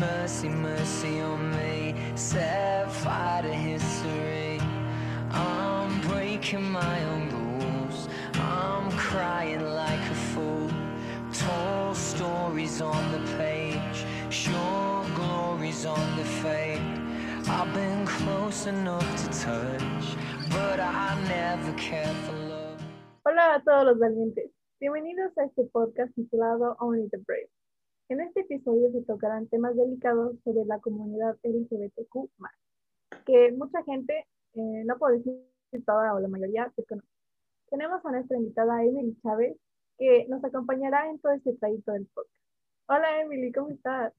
mercy, mercy on me. Set fire to history. I'm breaking my own rules. I'm crying like a fool. Tall stories on the page. Sure glories on the fade. I've been close enough to touch, but I never cared for love. Hola a todos los valientes. Bienvenidos a este podcast titulado Only the Brave. En este episodio se tocarán temas delicados sobre la comunidad LGBTQ+, que mucha gente, eh, no puedo decir toda o la mayoría, desconoce. Tenemos a nuestra invitada Emily Chávez, que nos acompañará en todo este trayecto del podcast. Hola Emily, ¿cómo estás?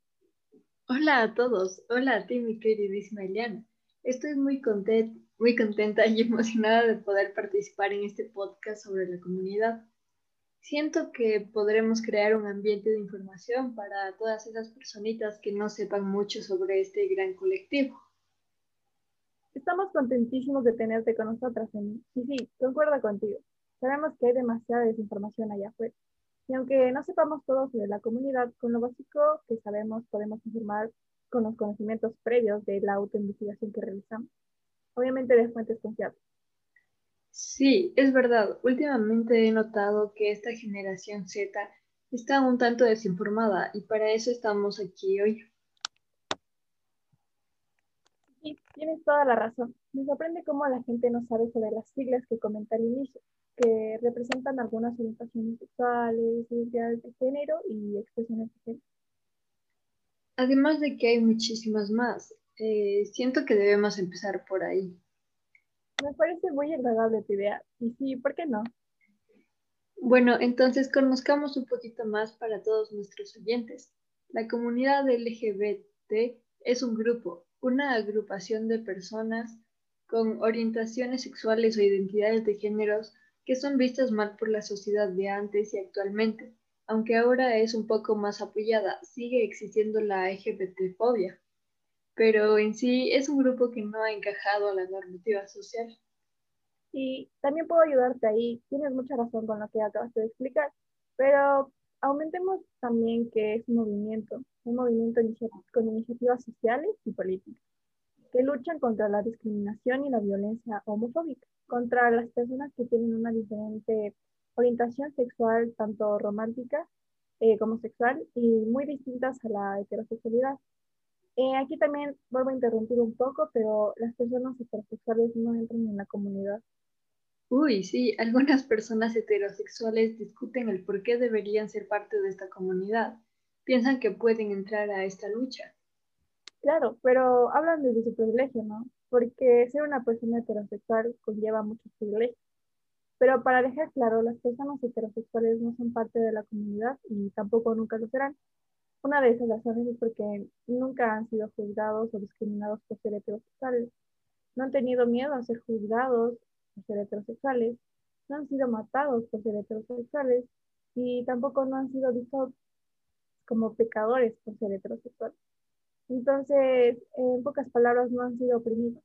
Hola a todos, hola a ti mi queridísima Eliana. Estoy muy, content, muy contenta y emocionada de poder participar en este podcast sobre la comunidad. Siento que podremos crear un ambiente de información para todas esas personitas que no sepan mucho sobre este gran colectivo. Estamos contentísimos de tenerte con nosotras, Emily. Y sí, concuerdo contigo. Sabemos que hay demasiada desinformación allá afuera. Y aunque no sepamos todo sobre la comunidad, con lo básico que sabemos podemos informar con los conocimientos previos de la autoinvestigación que realizamos. Obviamente de fuentes confiables. Sí, es verdad. Últimamente he notado que esta generación Z está un tanto desinformada y para eso estamos aquí hoy. Sí, tienes toda la razón. Me sorprende cómo la gente no sabe sobre las siglas que comenté al inicio que representan algunas orientaciones sexuales, identidades de género y expresiones de género. Además de que hay muchísimas más, eh, siento que debemos empezar por ahí. Me parece muy agradable tu idea. Y sí, ¿por qué no? Bueno, entonces conozcamos un poquito más para todos nuestros oyentes. La comunidad LGBT es un grupo, una agrupación de personas con orientaciones sexuales o identidades de géneros que son vistas mal por la sociedad de antes y actualmente. Aunque ahora es un poco más apoyada, sigue existiendo la LGBT-fobia, pero en sí es un grupo que no ha encajado a la normativa social. Y también puedo ayudarte ahí, tienes mucha razón con lo que acabas de explicar, pero aumentemos también que es un movimiento, un movimiento con iniciativas sociales y políticas que luchan contra la discriminación y la violencia homofóbica contra las personas que tienen una diferente orientación sexual, tanto romántica eh, como sexual, y muy distintas a la heterosexualidad. Eh, aquí también vuelvo a interrumpir un poco, pero las personas heterosexuales no entran en la comunidad. Uy, sí, algunas personas heterosexuales discuten el por qué deberían ser parte de esta comunidad. Piensan que pueden entrar a esta lucha. Claro, pero hablan desde su privilegio, ¿no? porque ser una persona heterosexual conlleva muchos privilegios. Pero para dejar claro, las personas heterosexuales no son parte de la comunidad y tampoco nunca lo serán. Una de esas razones es porque nunca han sido juzgados o discriminados por ser heterosexuales. No han tenido miedo a ser juzgados por ser heterosexuales. No han sido matados por ser heterosexuales y tampoco no han sido vistos como pecadores por ser heterosexuales. Entonces, en pocas palabras, no han sido oprimidos.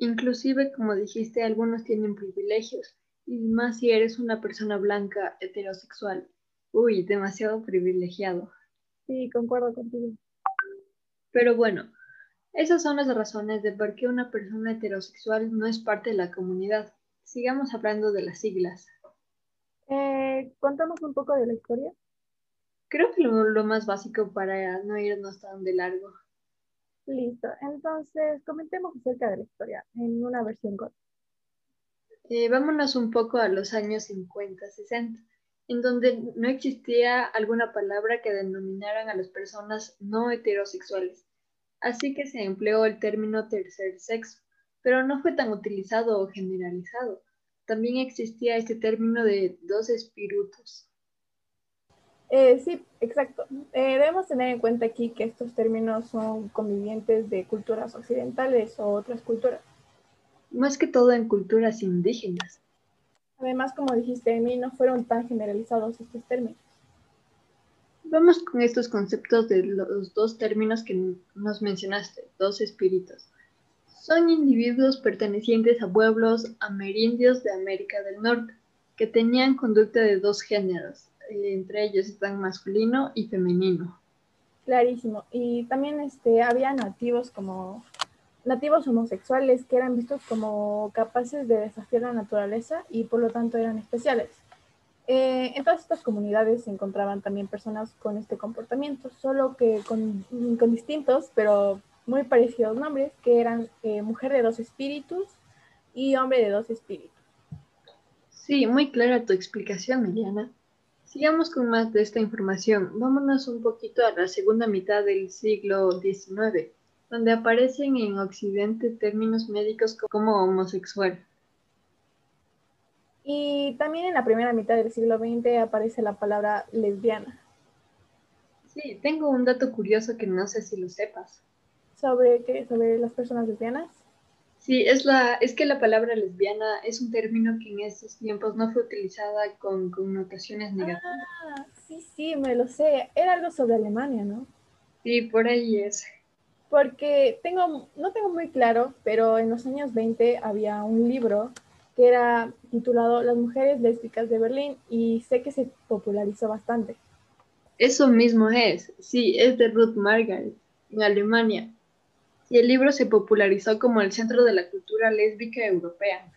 Inclusive, como dijiste, algunos tienen privilegios, y más si eres una persona blanca heterosexual. Uy, demasiado privilegiado. Sí, concuerdo contigo. Pero bueno, esas son las razones de por qué una persona heterosexual no es parte de la comunidad. Sigamos hablando de las siglas. Eh, ¿Contamos un poco de la historia? Creo que lo, más básico para no irnos tan de largo. Listo, entonces comentemos acerca de la historia en una versión corta. Eh, vámonos un poco a los años 50, 60, en donde no existía alguna palabra que denominaran a las personas no heterosexuales. Así que se empleó el término tercer sexo, pero no fue tan utilizado o generalizado. También existía este término de dos espíritus, eh, sí, exacto. Eh, debemos tener en cuenta aquí que estos términos son convivientes de culturas occidentales o otras culturas. Más que todo en culturas indígenas. Además, como dijiste, a mí no fueron tan generalizados estos términos. Vamos con estos conceptos de los dos términos que nos mencionaste, dos espíritus. Son individuos pertenecientes a pueblos amerindios de América del Norte, que tenían conducta de dos géneros, entre ellos están masculino y femenino. Clarísimo. Y también este, había nativos como nativos homosexuales que eran vistos como capaces de desafiar la naturaleza y por lo tanto eran especiales. Eh, en todas estas comunidades se encontraban también personas con este comportamiento, solo que con, distintos, pero muy parecidos nombres, que eran eh, mujer de dos espíritus y hombre de dos espíritus. Sí, muy clara tu explicación, Eliana. Sigamos con más de esta información. Vámonos un poquito a la segunda mitad del siglo XIX, donde aparecen en Occidente términos médicos como homosexual. Y también en la primera mitad del siglo XX aparece la palabra lesbiana. Sí, tengo un dato curioso que no sé si lo sepas. ¿Sobre qué? ¿Sobre las personas lesbianas? Sí, es, la, es que la palabra lesbiana es un término que en estos tiempos no fue utilizada con connotaciones negativas. Ah, sí, sí, me lo sé. Era algo sobre Alemania, ¿no? Sí, por ahí es. Porque tengo, no tengo muy claro, pero en los años 20 había un libro que era titulado Las mujeres lésbicas de Berlín y sé que se popularizó bastante. Eso mismo es, sí, es de Ruth Margaret, en Alemania y el libro se popularizó como el centro de la cultura lésbica europea.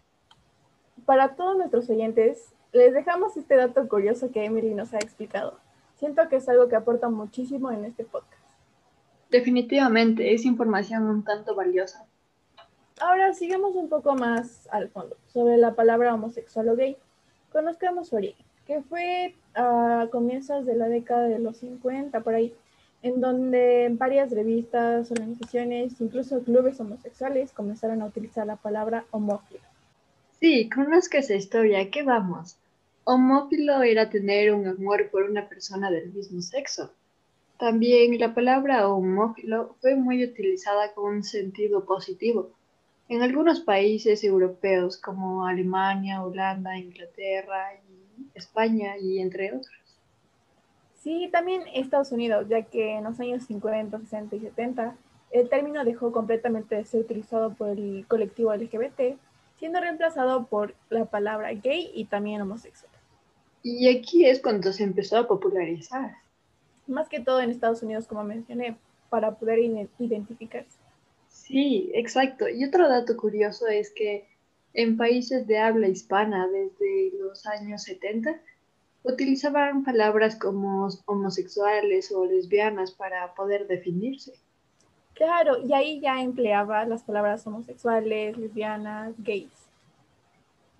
Para todos nuestros oyentes, les dejamos este dato curioso que Emily nos ha explicado. Siento que es algo que aporta muchísimo en este podcast. Definitivamente, es información un tanto valiosa. Ahora sigamos un poco más al fondo sobre la palabra homosexual o gay. Conozcamos su origen, que fue a comienzos de la década de los 50, por ahí, en donde varias revistas, organizaciones, incluso clubes homosexuales comenzaron a utilizar la palabra homófilo. Sí, conozco esa historia, ¿qué vamos? Homófilo era tener un amor por una persona del mismo sexo. También la palabra homófilo fue muy utilizada con un sentido positivo. En algunos países europeos como Alemania, Holanda, Inglaterra y España y entre otros. Sí, también Estados Unidos, ya que en los años 50, 60 y 70 el término dejó completamente de ser utilizado por el colectivo LGBT, siendo reemplazado por la palabra gay y también homosexual. Y aquí es cuando se empezó a popularizar. Más que todo en Estados Unidos, como mencioné, para poder identificarse. Sí, exacto. Y otro dato curioso es que en países de habla hispana desde los años 70, utilizaban palabras como homosexuales o lesbianas para poder definirse. Claro, y ahí ya empleaba las palabras homosexuales, lesbianas, gays.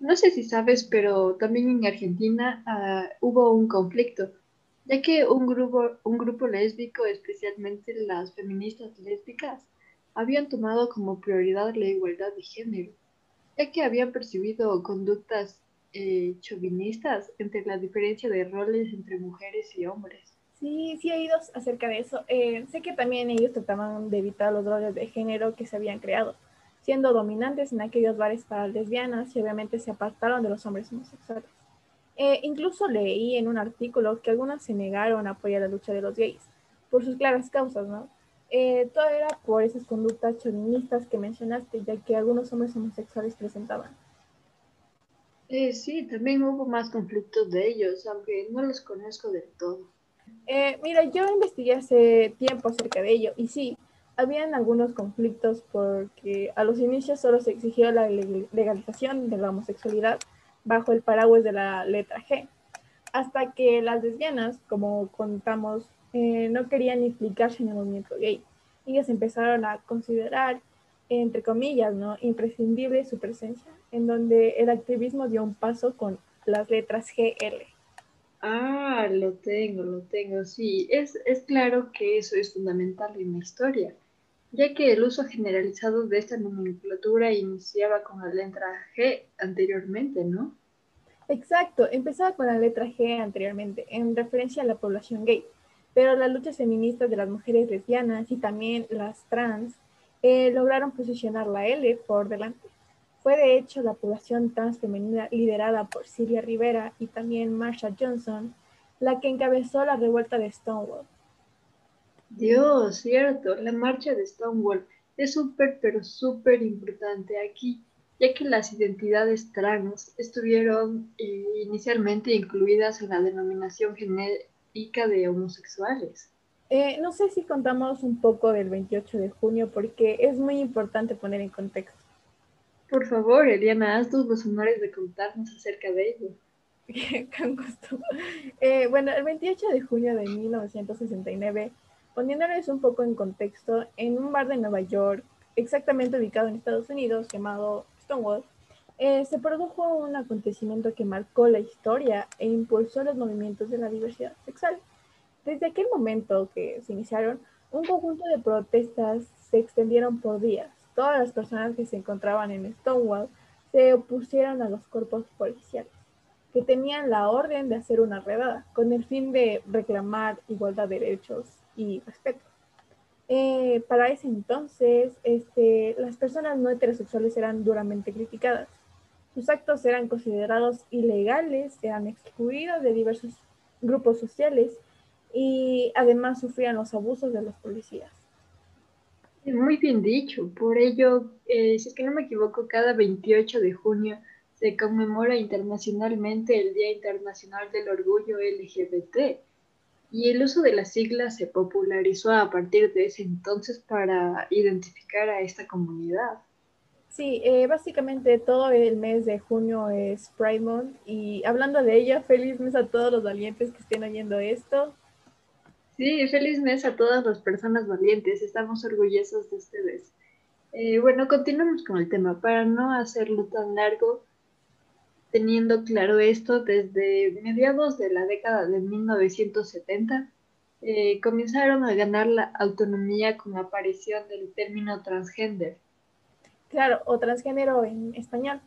No sé si sabes, pero también en Argentina ah, hubo un conflicto, ya que un grupo, un grupo lésbico, especialmente las feministas lésbicas, habían tomado como prioridad la igualdad de género, ya que habían percibido conductas eh, chauvinistas entre la diferencia de roles entre mujeres y hombres. Sí, sí he oído acerca de eso. Eh, sé que también ellos trataban de evitar los roles de género que se habían creado, siendo dominantes en aquellos bares para lesbianas y obviamente se apartaron de los hombres homosexuales. Eh, incluso leí en un artículo que algunas se negaron a apoyar la lucha de los gays, por sus claras causas, ¿no? todo era por esas conductas chauvinistas que mencionaste, ya que algunos hombres homosexuales presentaban. Eh, sí, también hubo más conflictos de ellos, aunque no los conozco del todo. Eh, mira, yo investigué hace tiempo acerca de ello y sí, habían algunos conflictos porque a los inicios solo se exigió la legalización de la homosexualidad bajo el paraguas de la letra G, hasta que las lesbianas, como contamos, eh, no querían implicarse en el movimiento gay. Ellas empezaron a considerar, entre comillas, ¿no? imprescindible su presencia en donde el activismo dio un paso con las letras GL. Ah, lo tengo, lo tengo, sí. Es, es claro que eso es fundamental en la historia, ya que el uso generalizado de esta nomenclatura iniciaba con la letra G anteriormente, ¿no? Exacto, empezaba con la letra G anteriormente, en referencia a la población gay, pero las luchas feministas de las mujeres lesbianas y también las trans eh, lograron posicionar la L por delante. Fue de hecho la población trans femenina liderada por Silvia Rivera y también Marsha Johnson la que encabezó la revuelta de Stonewall. Dios, cierto, la marcha de Stonewall es súper, pero súper importante aquí, ya que las identidades trans estuvieron eh, inicialmente incluidas en la denominación genérica de homosexuales. Eh, no sé si contamos un poco del 28 de junio porque es muy importante poner en contexto. Por favor, Eliana, haz tus los honores de contarnos acerca de ello. Con gusto. Eh, bueno, el 28 de junio de 1969, poniéndoles un poco en contexto, en un bar de Nueva York, exactamente ubicado en Estados Unidos, llamado Stonewall, eh, se produjo un acontecimiento que marcó la historia e impulsó los movimientos de la diversidad sexual. Desde aquel momento que se iniciaron, un conjunto de protestas se extendieron por días. Todas las personas que se encontraban en Stonewall se opusieron a los cuerpos policiales, que tenían la orden de hacer una redada con el fin de reclamar igualdad de derechos y respeto. Eh, para ese entonces, este, las personas no heterosexuales eran duramente criticadas. Sus actos eran considerados ilegales, eran excluidos de diversos grupos sociales y además sufrían los abusos de los policías. Muy bien dicho. Por ello, eh, si es que no me equivoco, cada 28 de junio se conmemora internacionalmente el Día Internacional del Orgullo LGBT. Y el uso de las siglas se popularizó a partir de ese entonces para identificar a esta comunidad. Sí, eh, básicamente todo el mes de junio es Pride Month y hablando de ello, feliz mes a todos los valientes que estén oyendo esto. Sí, feliz mes a todas las personas valientes. Estamos orgullosos de ustedes. Eh, bueno, continuamos con el tema. Para no hacerlo tan largo, teniendo claro esto, desde mediados de la década de 1970, eh, comenzaron a ganar la autonomía con la aparición del término transgender. Claro, o transgénero en español.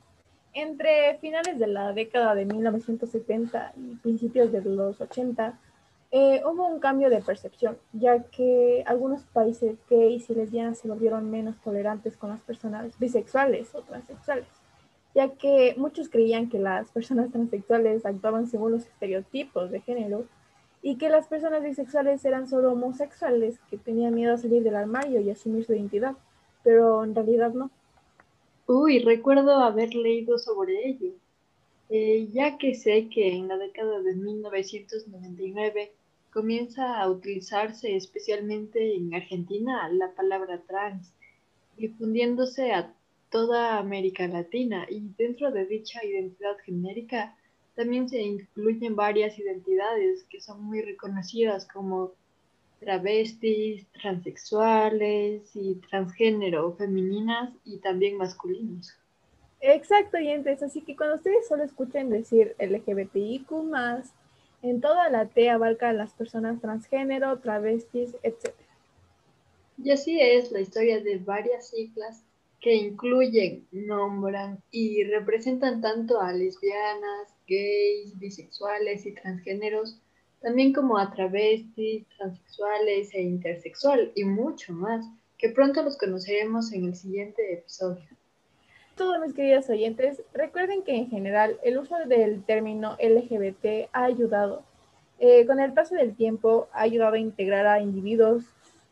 Entre finales de la década de 1970 y principios de los 80, eh, hubo un cambio de percepción, ya que algunos países gays y lesbianas se volvieron menos tolerantes con las personas bisexuales o transexuales, ya que muchos creían que las personas transexuales actuaban según los estereotipos de género y que las personas bisexuales eran solo homosexuales que tenían miedo a salir del armario y asumir su identidad, pero en realidad no. Uy, recuerdo haber leído sobre ello. Eh, ya que sé que en la década de 1999 comienza a utilizarse especialmente en Argentina la palabra trans, difundiéndose a toda América Latina y dentro de dicha identidad genérica también se incluyen varias identidades que son muy reconocidas como travestis, transexuales y transgénero, femeninas y también masculinos. Exacto, oyentes. Así que cuando ustedes solo escuchen decir LGBTIQ, en toda la T abarca a las personas transgénero, travestis, etc. Y así es la historia de varias siglas que incluyen, nombran y representan tanto a lesbianas, gays, bisexuales y transgéneros, también como a travestis, transexuales e intersexual y mucho más, que pronto los conoceremos en el siguiente episodio todos mis queridos oyentes, recuerden que en general el uso del término LGBT ha ayudado. Eh, con el paso del tiempo ha ayudado a integrar a individuos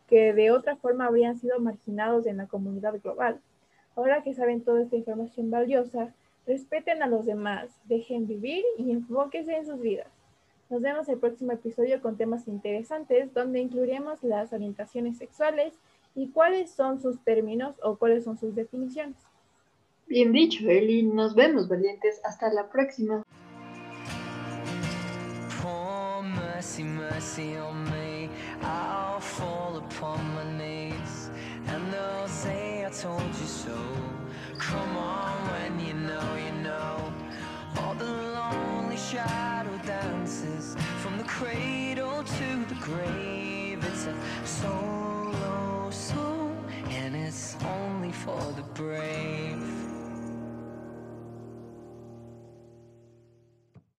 que de otra forma habrían sido marginados en la comunidad global. Ahora que saben toda esta información valiosa, respeten a los demás, dejen vivir y enfóquense en sus vidas. Nos vemos el próximo episodio con temas interesantes donde incluiremos las orientaciones sexuales y cuáles son sus términos o cuáles son sus definiciones. Bien dicho, Eli. Nos vemos, valientes. Hasta la próxima. Mercy, mercy on me. I'll fall upon my knees. And they'll say I told you so. Come on when you know, you know. All the lonely shadow dances. From the cradle to the grave. It's a solo song. And it's only for the brave.